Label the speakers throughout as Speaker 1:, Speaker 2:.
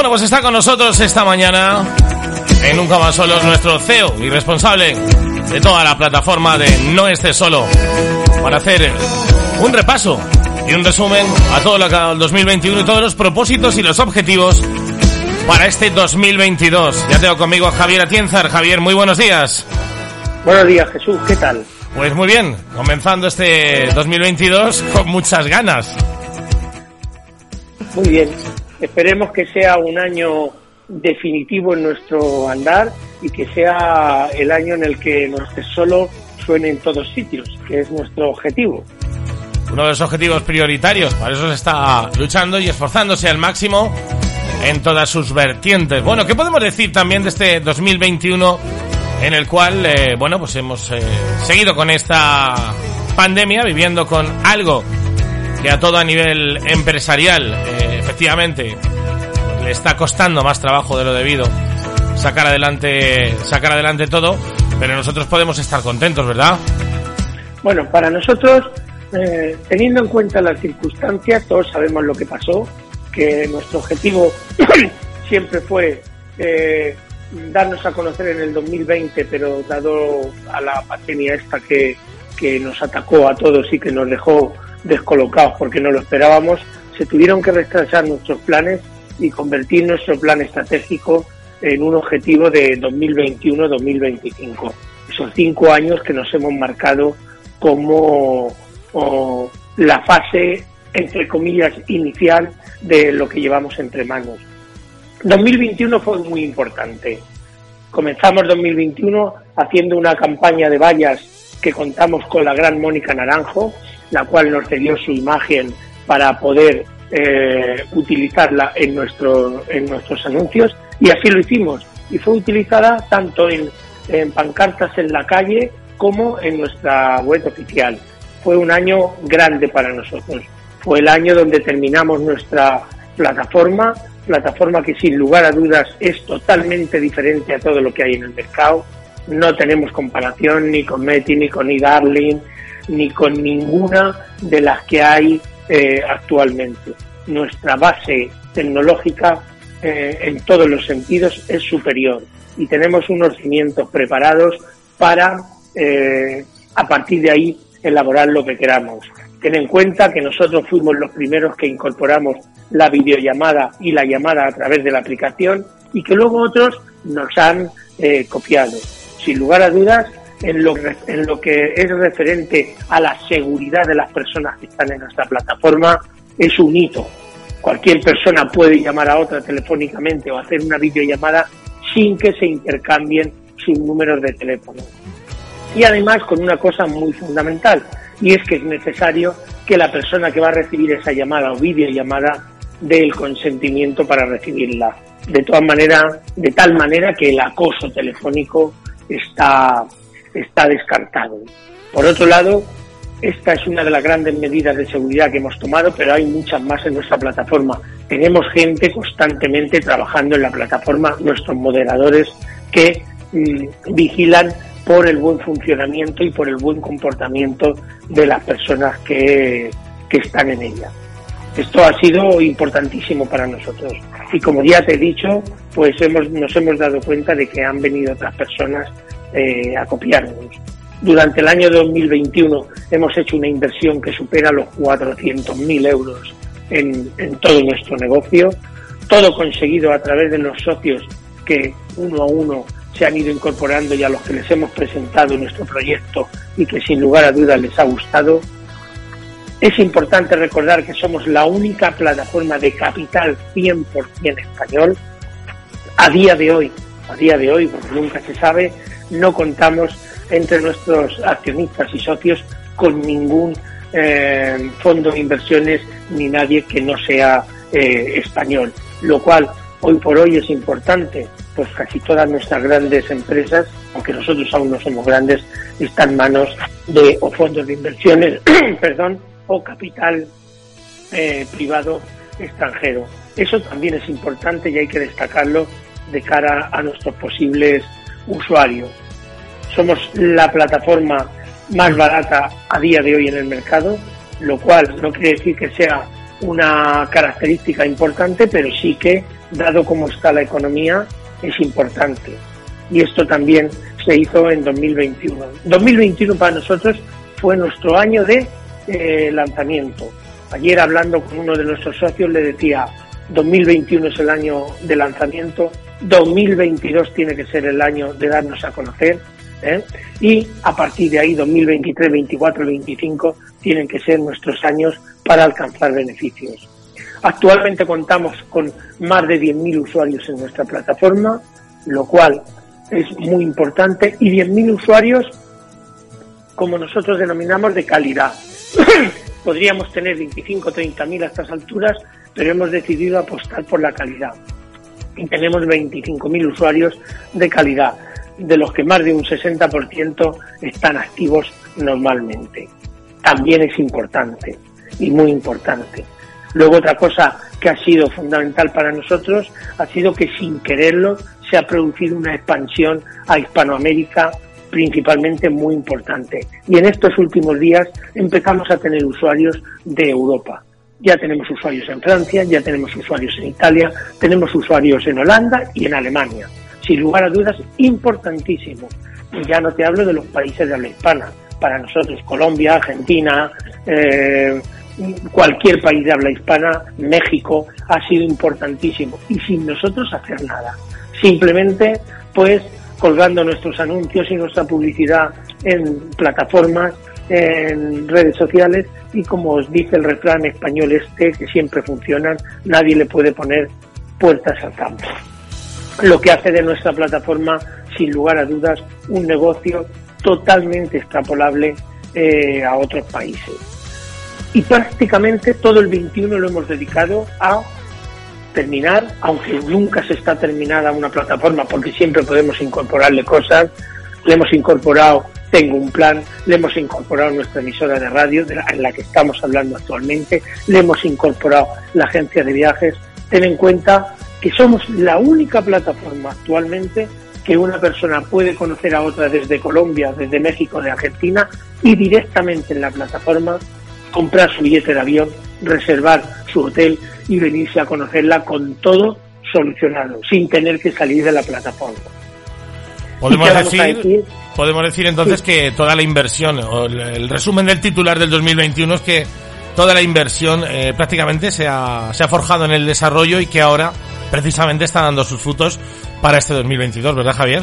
Speaker 1: Bueno, pues está con nosotros esta mañana en Nunca Más Solos nuestro CEO y responsable de toda la plataforma de No Estés Solo para hacer un repaso y un resumen a todo lo que ha el 2021 y todos los propósitos y los objetivos para este 2022. Ya tengo conmigo a Javier Atienzar. Javier, muy buenos días.
Speaker 2: Buenos días, Jesús. ¿Qué tal?
Speaker 1: Pues muy bien, comenzando este 2022 con muchas ganas.
Speaker 2: Muy bien. Esperemos que sea un año definitivo en nuestro andar y que sea el año en el que no esté solo suene en todos sitios, que es nuestro objetivo.
Speaker 1: Uno de los objetivos prioritarios, para eso se está luchando y esforzándose al máximo en todas sus vertientes. Bueno, ¿qué podemos decir también de este 2021 en el cual, eh, bueno, pues hemos eh, seguido con esta pandemia, viviendo con algo que a todo a nivel empresarial, eh, efectivamente, le está costando más trabajo de lo debido sacar adelante, sacar adelante todo, pero nosotros podemos estar contentos, ¿verdad?
Speaker 2: Bueno, para nosotros, teniendo en cuenta las circunstancias, todos sabemos lo que pasó, que nuestro objetivo siempre fue eh, darnos a conocer en el 2020, pero dado a la pandemia esta que, que nos atacó a todos y que nos dejó descolocados porque no lo esperábamos, se tuvieron que retrasar nuestros planes y convertir nuestro plan estratégico en un objetivo de 2021-2025. Esos cinco años que nos hemos marcado como la fase, entre comillas, inicial de lo que llevamos entre manos. 2021 fue muy importante. Comenzamos 2021 haciendo una campaña de vallas que contamos con la gran Mónica Naranjo, la cual nos cedió su imagen para poder eh, utilizarla en, nuestro, en nuestros anuncios y así lo hicimos. Y fue utilizada tanto en, pancartas en la calle como en nuestra web oficial. Fue un año grande para nosotros. Fue el año donde terminamos nuestra plataforma, plataforma que sin lugar a dudas es totalmente diferente a todo lo que hay en el mercado. No tenemos comparación ni con Meti, ni con eDarling, ni con ninguna de las que hay eh, actualmente. Nuestra base tecnológica eh, en todos los sentidos es superior y tenemos unos cimientos preparados para, eh, a partir de ahí, elaborar lo que queramos. Ten en cuenta que nosotros fuimos los primeros que incorporamos la videollamada y la llamada a través de la aplicación y que luego otros nos han eh, copiado. Sin lugar a dudas, en lo, en lo que es referente a la seguridad de las personas que están en nuestra plataforma, es un hito. Cualquier persona puede llamar a otra telefónicamente o hacer una videollamada sin que se intercambien sus números de teléfono. Y además con una cosa muy fundamental, y es que es necesario que la persona que va a recibir esa llamada o videollamada dé el consentimiento para recibirla. De todas maneras, de tal manera que el acoso telefónico está, está descartado. Por otro lado, esta es una de las grandes medidas de seguridad que hemos tomado, pero hay muchas más en nuestra plataforma. Tenemos gente constantemente trabajando en la plataforma, nuestros moderadores que mm, vigilan por el buen funcionamiento y por el buen comportamiento de las personas que, están en ella. Esto ha sido importantísimo para nosotros y como ya te he dicho, pues hemos, nos hemos dado cuenta de que han venido otras personas eh, a copiarnos. Durante el año 2021 hemos hecho una inversión que supera los 400.000 euros en, en todo nuestro negocio, todo conseguido a través de los socios que uno a uno se han ido incorporando y a los que les hemos presentado nuestro proyecto y que sin lugar a dudas les ha gustado. Es importante recordar que somos la única plataforma de capital 100% español. A día de hoy, a día de hoy, porque nunca se sabe, no contamos entre nuestros accionistas y socios con ningún eh, fondo de inversiones ni nadie que no sea eh, español, lo cual hoy por hoy es importante pues casi todas nuestras grandes empresas, aunque nosotros aún no somos grandes, están en manos de o fondos de inversiones, perdón, o capital eh, privado extranjero. Eso también es importante y hay que destacarlo de cara a nuestros posibles usuarios. Somos la plataforma más barata a día de hoy en el mercado, lo cual no quiere decir que sea una característica importante, pero sí que dado cómo está la economía, es importante. Y esto también se hizo en 2021. 2021 para nosotros fue nuestro año de eh, lanzamiento. Ayer hablando con uno de nuestros socios le decía, 2021 es el año de lanzamiento, 2022 tiene que ser el año de darnos a conocer ¿eh? y a partir de ahí 2023, 24, 25 tienen que ser nuestros años para alcanzar beneficios. Actualmente contamos con más de 10.000 usuarios en nuestra plataforma, lo cual es muy importante, y 10.000 usuarios, como nosotros denominamos, de calidad. Podríamos tener 25 o 30.000 a estas alturas, pero hemos decidido apostar por la calidad. Y tenemos 25.000 usuarios de calidad, de los que más de un 60% están activos normalmente. También es importante, y muy importante. Luego otra cosa que ha sido fundamental para nosotros ha sido que sin quererlo se ha producido una expansión a Hispanoamérica principalmente muy importante. Y en estos últimos días empezamos a tener usuarios de Europa. Ya tenemos usuarios en Francia, ya tenemos usuarios en Italia, tenemos usuarios en Holanda y en Alemania. Sin lugar a dudas, importantísimo. Y ya no te hablo de los países de habla hispana. Para nosotros, Colombia, Argentina, eh, cualquier país de habla hispana, México, ha sido importantísimo. Y sin nosotros hacer nada. Simplemente, pues, colgando nuestros anuncios y nuestra publicidad en plataformas, en redes sociales y como os dice el refrán español este, que siempre funcionan, nadie le puede poner puertas al campo. Lo que hace de nuestra plataforma, sin lugar a dudas, un negocio totalmente extrapolable eh, a otros países. Y prácticamente todo el 21 lo hemos dedicado a terminar, aunque nunca se está terminada una plataforma porque siempre podemos incorporarle cosas. Le hemos incorporado Tengo un plan, le hemos incorporado nuestra emisora de radio en la que estamos hablando actualmente, le hemos incorporado la agencia de viajes. Ten en cuenta que somos la única plataforma actualmente que una persona puede conocer a otra desde Colombia, desde México, de Argentina y directamente en la plataforma comprar su billete de avión, reservar su hotel y venirse a conocerla con todo solucionado, sin tener que salir de la plataforma.
Speaker 1: Podemos decir, podemos decir entonces que toda la inversión, o el, resumen del titular del 2021 es que toda la inversión eh, prácticamente se ha, se ha forjado en el desarrollo y que ahora precisamente está dando sus frutos para este 2022, ¿verdad Javier?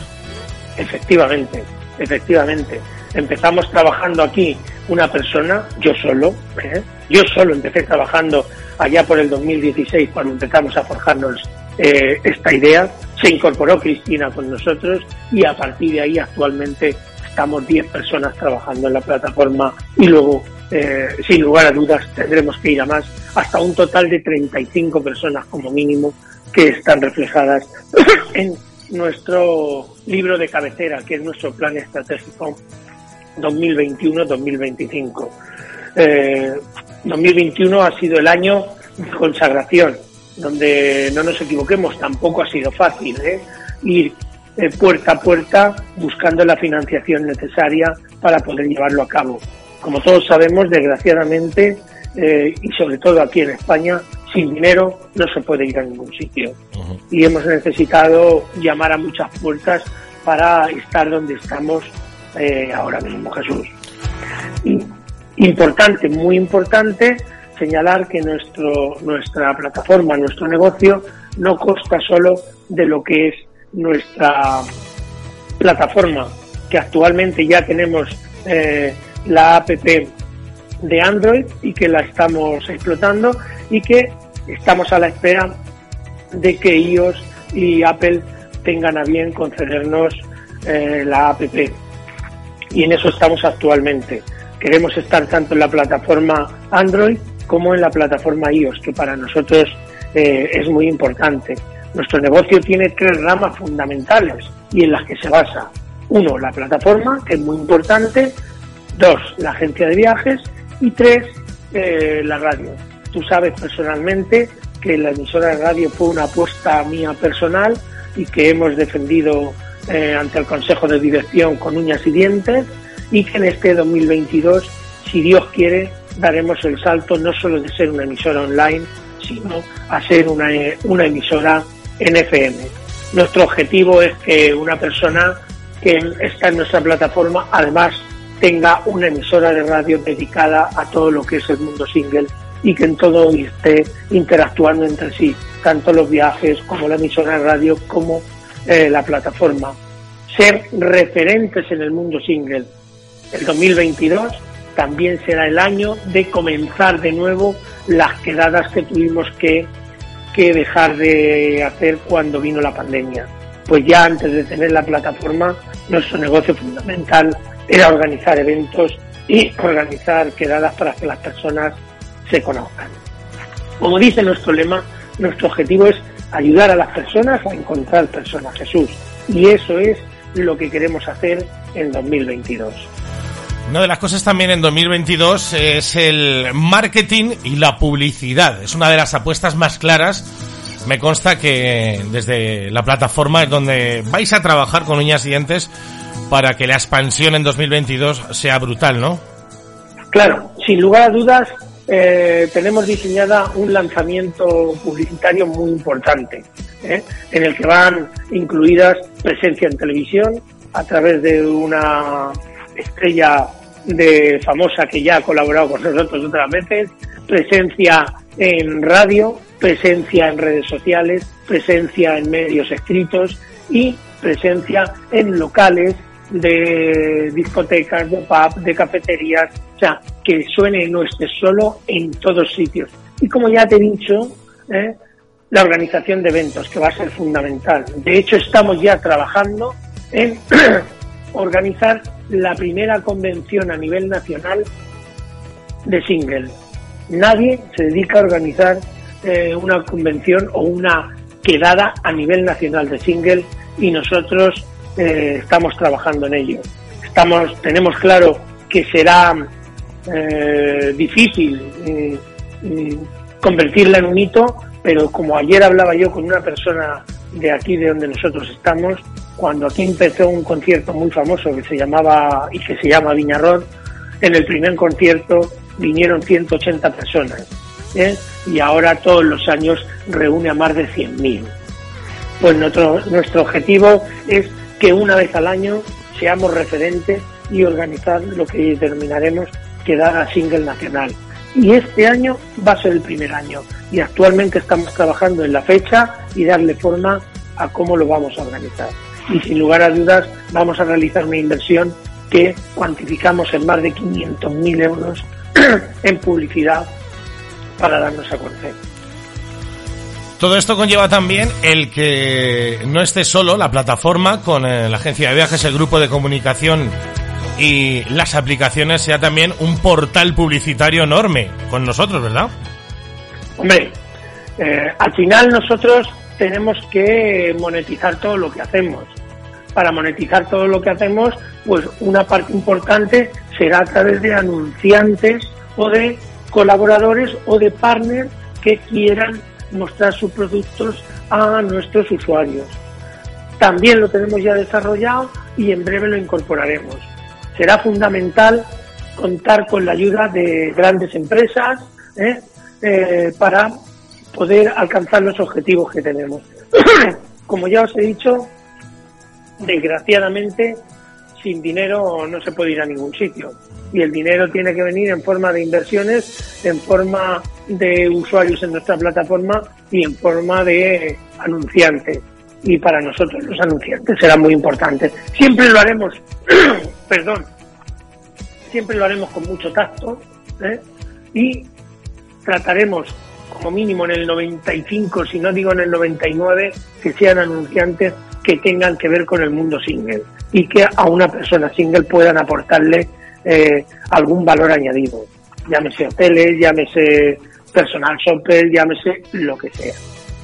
Speaker 2: Efectivamente, efectivamente. Empezamos trabajando aquí una persona, yo solo, ¿eh? yo solo empecé trabajando allá por el 2016 cuando empezamos a forjarnos eh, esta idea, se incorporó Cristina con nosotros y a partir de ahí actualmente estamos 10 personas trabajando en la plataforma y luego, eh, sin lugar a dudas, tendremos que ir a más, hasta un total de 35 personas como mínimo que están reflejadas en nuestro libro de cabecera, que es nuestro plan estratégico 2021-2025. Eh, 2021 ha sido el año de consagración, donde no nos equivoquemos, tampoco ha sido fácil ¿eh? ir eh, puerta a puerta buscando la financiación necesaria para poder llevarlo a cabo. Como todos sabemos, desgraciadamente, eh, y sobre todo aquí en España, sin dinero no se puede ir a ningún sitio. Y hemos necesitado llamar a muchas puertas para estar donde estamos eh, ahora mismo, Jesús. importante, muy importante, señalar que nuestro, nuestra plataforma, nuestro negocio, no consta solo de lo que es nuestra plataforma, que actualmente ya tenemos eh, la app de Android y que la estamos explotando y que estamos a la espera de que iOS y Apple tengan a bien concedernos eh, la app y en eso estamos actualmente. Queremos estar tanto en la plataforma Android como en la plataforma iOS, que para nosotros eh, es muy importante. Nuestro negocio tiene tres ramas fundamentales y en las que se basa. Uno, la plataforma, que es muy importante. Dos, la agencia de viajes. Y tres, eh, la radio. Tú sabes personalmente que la emisora de radio fue una apuesta mía personal y que hemos defendido eh, ante el Consejo de Dirección con uñas y dientes y que en este 2022, si Dios quiere, daremos el salto no solo de ser una emisora online, sino a ser una, una emisora en FM. Nuestro objetivo es que una persona que está en nuestra plataforma además tenga una emisora de radio dedicada a todo lo que es el mundo single y que en todo esté interactuando entre sí, tanto los viajes como la emisora de radio como eh, la plataforma. Ser referentes en el mundo single. El 2022 también será el año de comenzar de nuevo las quedadas que tuvimos que, que dejar de hacer cuando vino la pandemia. Pues ya antes de tener la plataforma, nuestro negocio fundamental era organizar eventos y organizar quedadas para que las personas se conozcan. Como dice nuestro lema, nuestro objetivo es ayudar a las personas a encontrar personas Jesús. Y eso es lo que queremos hacer en 2022.
Speaker 1: Una de las cosas también en 2022 es el marketing y la publicidad. Es una de las apuestas más claras. Me consta que desde la plataforma es donde vais a trabajar con uñas y dientes para que la expansión en 2022 sea brutal, ¿no?
Speaker 2: Claro, sin lugar a dudas, eh, tenemos diseñada un lanzamiento publicitario muy importante, ¿eh? en el que van incluidas presencia en televisión a través de una estrella de famosa que ya ha colaborado con nosotros otras veces, presencia en radio, presencia en redes sociales, presencia en medios escritos y presencia en locales de discotecas, de pub, de cafeterías, o sea, que suene no esté solo en todos sitios. Y como ya te he dicho, ¿eh? la organización de eventos, que va a ser fundamental. De hecho, estamos ya trabajando en organizar la primera convención a nivel nacional de single. Nadie se dedica a organizar eh, una convención o una quedada a nivel nacional de single y nosotros eh, estamos trabajando en ello. Estamos, tenemos claro que será eh, difícil convertirla en un hito, pero como ayer hablaba yo con una persona de aquí, de donde nosotros estamos, cuando aquí empezó un concierto muy famoso que se llamaba y que se llama Viñarrón, en el primer concierto vinieron 180 personas ¿eh? y ahora todos los años reúne a más de 100.000. Pues nuestro, objetivo es que una vez al año seamos referentes y organizar lo que determinaremos que a single nacional. Y este año va a ser el primer año y actualmente estamos trabajando en la fecha y darle forma a cómo lo vamos a organizar y sin lugar a dudas vamos a realizar una inversión que cuantificamos en más de 500.000 euros en publicidad para darnos a conocer.
Speaker 1: Todo esto conlleva también el que no esté solo la plataforma con eh, la agencia de viajes, el grupo de comunicación y las aplicaciones, sea también un portal publicitario enorme con nosotros, ¿verdad?
Speaker 2: Hombre, eh, al final nosotros tenemos que monetizar todo lo que hacemos. Para monetizar todo lo que hacemos, pues una parte importante será a través de anunciantes o de colaboradores o de partners que quieran mostrar sus productos a nuestros usuarios. También lo tenemos ya desarrollado y en breve lo incorporaremos. Será fundamental contar con la ayuda de grandes empresas ¿eh? Eh, para poder alcanzar los objetivos que tenemos. Como ya os he dicho, desgraciadamente, sin dinero no se puede ir a ningún sitio. Y el dinero tiene que venir en forma de inversiones, en forma de usuarios en nuestra plataforma y en forma de anunciantes. Y para nosotros los anunciantes serán muy importantes. Siempre lo haremos, perdón, siempre lo haremos con mucho tacto ¿eh? y trataremos como mínimo en el 95, si no digo en el 99, que sean anunciantes que tengan que ver con el mundo single y que a una persona single puedan aportarle eh, algún valor añadido. Llámese hoteles, llámese personal shopper, llámese lo que sea.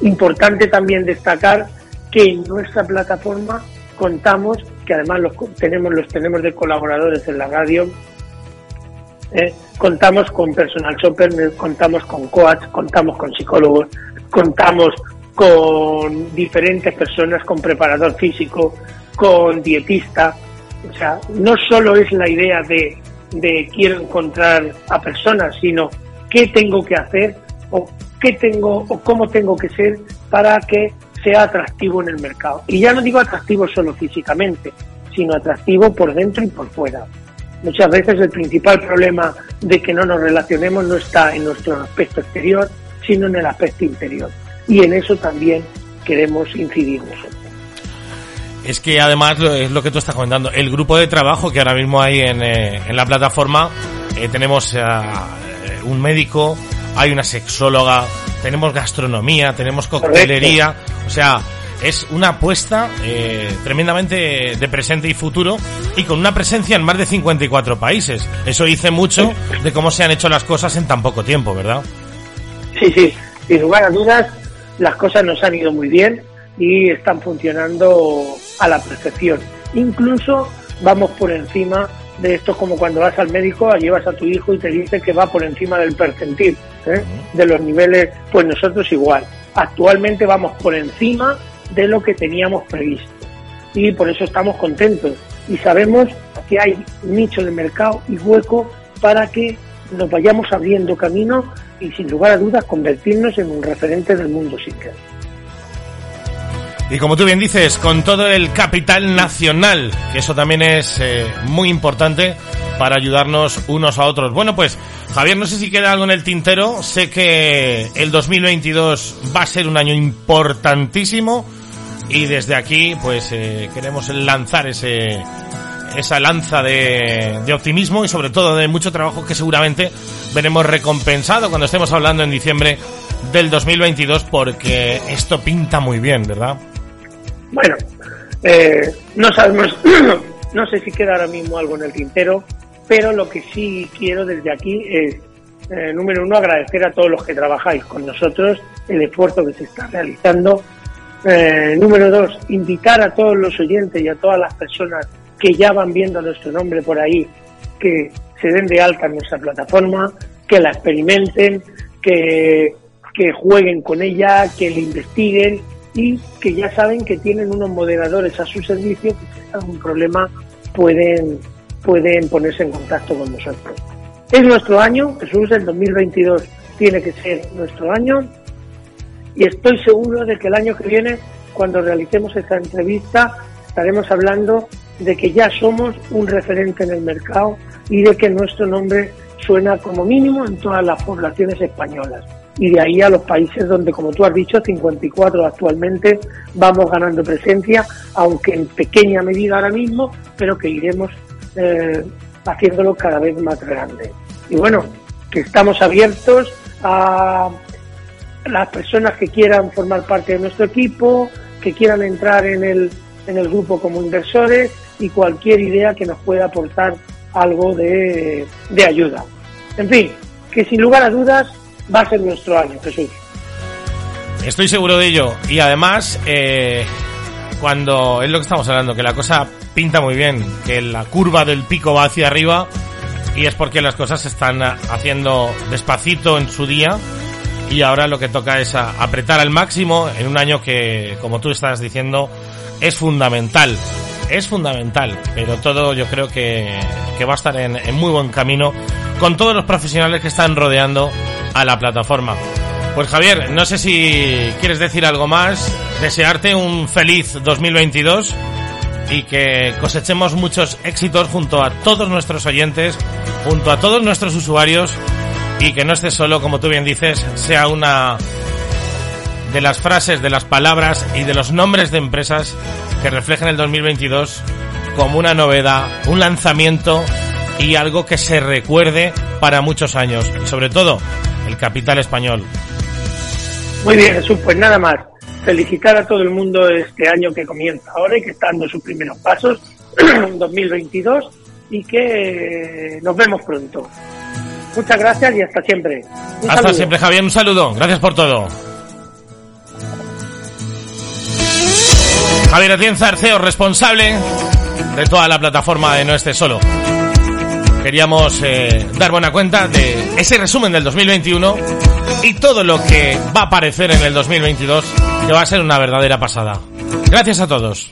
Speaker 2: Importante también destacar que en nuestra plataforma contamos, que además los tenemos, los tenemos de colaboradores en la radio, eh, contamos con personal shopper, contamos con coach, contamos con psicólogos, contamos con diferentes personas, con preparador físico, con dietista. O sea, no solo es la idea de, de quiero encontrar a personas, sino qué tengo que hacer o qué tengo o cómo tengo que ser para que sea atractivo en el mercado. Y ya no digo atractivo solo físicamente, sino atractivo por dentro y por fuera. Muchas veces el principal problema de que no nos relacionemos no está en nuestro aspecto exterior, sino en el aspecto interior. Y en eso también queremos incidir nosotros.
Speaker 1: Es que además es lo que tú estás comentando, el grupo de trabajo que ahora mismo hay en, eh, en la plataforma, eh, tenemos un médico, hay una sexóloga, tenemos gastronomía, tenemos coctelería, o sea, es una apuesta eh, tremendamente de presente y futuro y con una presencia en más de 54 países. Eso dice mucho de cómo se han hecho las cosas en tan poco tiempo, ¿verdad?
Speaker 2: Sí, sí, sin lugar a dudas, las cosas nos han ido muy bien y están funcionando a la perfección. Incluso vamos por encima de esto como cuando vas al médico, llevas a tu hijo y te dice que va por encima del percentil, ¿eh? de los niveles, pues nosotros igual. Actualmente vamos por encima de lo que teníamos previsto y por eso estamos contentos y sabemos que hay nicho de mercado y hueco para que nos vayamos abriendo camino y sin lugar a dudas convertirnos en un referente del mundo sin
Speaker 1: y como tú bien dices, con todo el capital nacional, que eso también es eh, muy importante para ayudarnos unos a otros. Bueno, pues Javier, no sé si queda algo en el tintero. Sé que el 2022 va a ser un año importantísimo y desde aquí pues eh, queremos lanzar ese esa lanza de, optimismo y sobre todo de mucho trabajo que seguramente veremos recompensado cuando estemos hablando en diciembre del 2022 porque esto pinta muy bien, ¿verdad?
Speaker 2: Bueno, eh, no sabemos, no sé si queda ahora mismo algo en el tintero, pero lo que sí quiero desde aquí es, eh, número uno, agradecer a todos los que trabajáis con nosotros el esfuerzo que se está realizando. Eh, número dos, invitar a todos los oyentes y a todas las personas que ya van viendo nuestro nombre por ahí, que se den de alta en nuestra plataforma, que la experimenten, que, que jueguen con ella, que la investiguen y que ya saben que tienen unos moderadores a su servicio que si algún problema pueden, pueden ponerse en contacto con nosotros. Es nuestro año, Jesús, el 2022 tiene que ser nuestro año y estoy seguro de que el año que viene, cuando realicemos esta entrevista, estaremos hablando de que ya somos un referente en el mercado y de que nuestro nombre suena como mínimo en todas las poblaciones españolas y de ahí a los países donde, como tú has dicho, 54 actualmente vamos ganando presencia, aunque en pequeña medida ahora mismo, pero que iremos eh, haciéndolo cada vez más grande. Y bueno, que estamos abiertos a las personas que quieran formar parte de nuestro equipo, que quieran entrar en el, en el grupo como inversores y cualquier idea que nos pueda aportar algo de, ayuda. En fin, que sin lugar a dudas va a ser nuestro año, Jesús.
Speaker 1: Estoy seguro de ello. Y además, eh, cuando es lo que estamos hablando, que la cosa pinta muy bien, que la curva del pico va hacia arriba, y es porque las cosas se están haciendo despacito en su día, y ahora lo que toca es apretar al máximo en un año que, como tú estás diciendo, es fundamental. Es fundamental, pero todo yo creo que, que va a estar en, en muy buen camino con todos los profesionales que están rodeando a la plataforma. Pues Javier, no sé si quieres decir algo más, desearte un feliz 2022 y que cosechemos muchos éxitos junto a todos nuestros oyentes, junto a todos nuestros usuarios y que no esté solo, como tú bien dices, sea una de las frases, de las palabras y de los nombres de empresas que reflejen el 2022 como una novedad, un lanzamiento y algo que se recuerde para muchos años. Y sobre todo, el capital español.
Speaker 2: Muy bien, Jesús, pues nada más. Felicitar a todo el mundo este año que comienza ahora y que está dando sus primeros pasos, 2022, y que nos vemos pronto. Muchas gracias y hasta siempre.
Speaker 1: hasta siempre, Javier. Un saludo. Gracias por todo. Javier Atienza, Arceo, responsable de toda la plataforma de No Esté Solo queríamos eh, dar buena cuenta de ese resumen del 2021 y todo lo que va a aparecer en el 2022, que va a ser una verdadera pasada. Gracias a todos.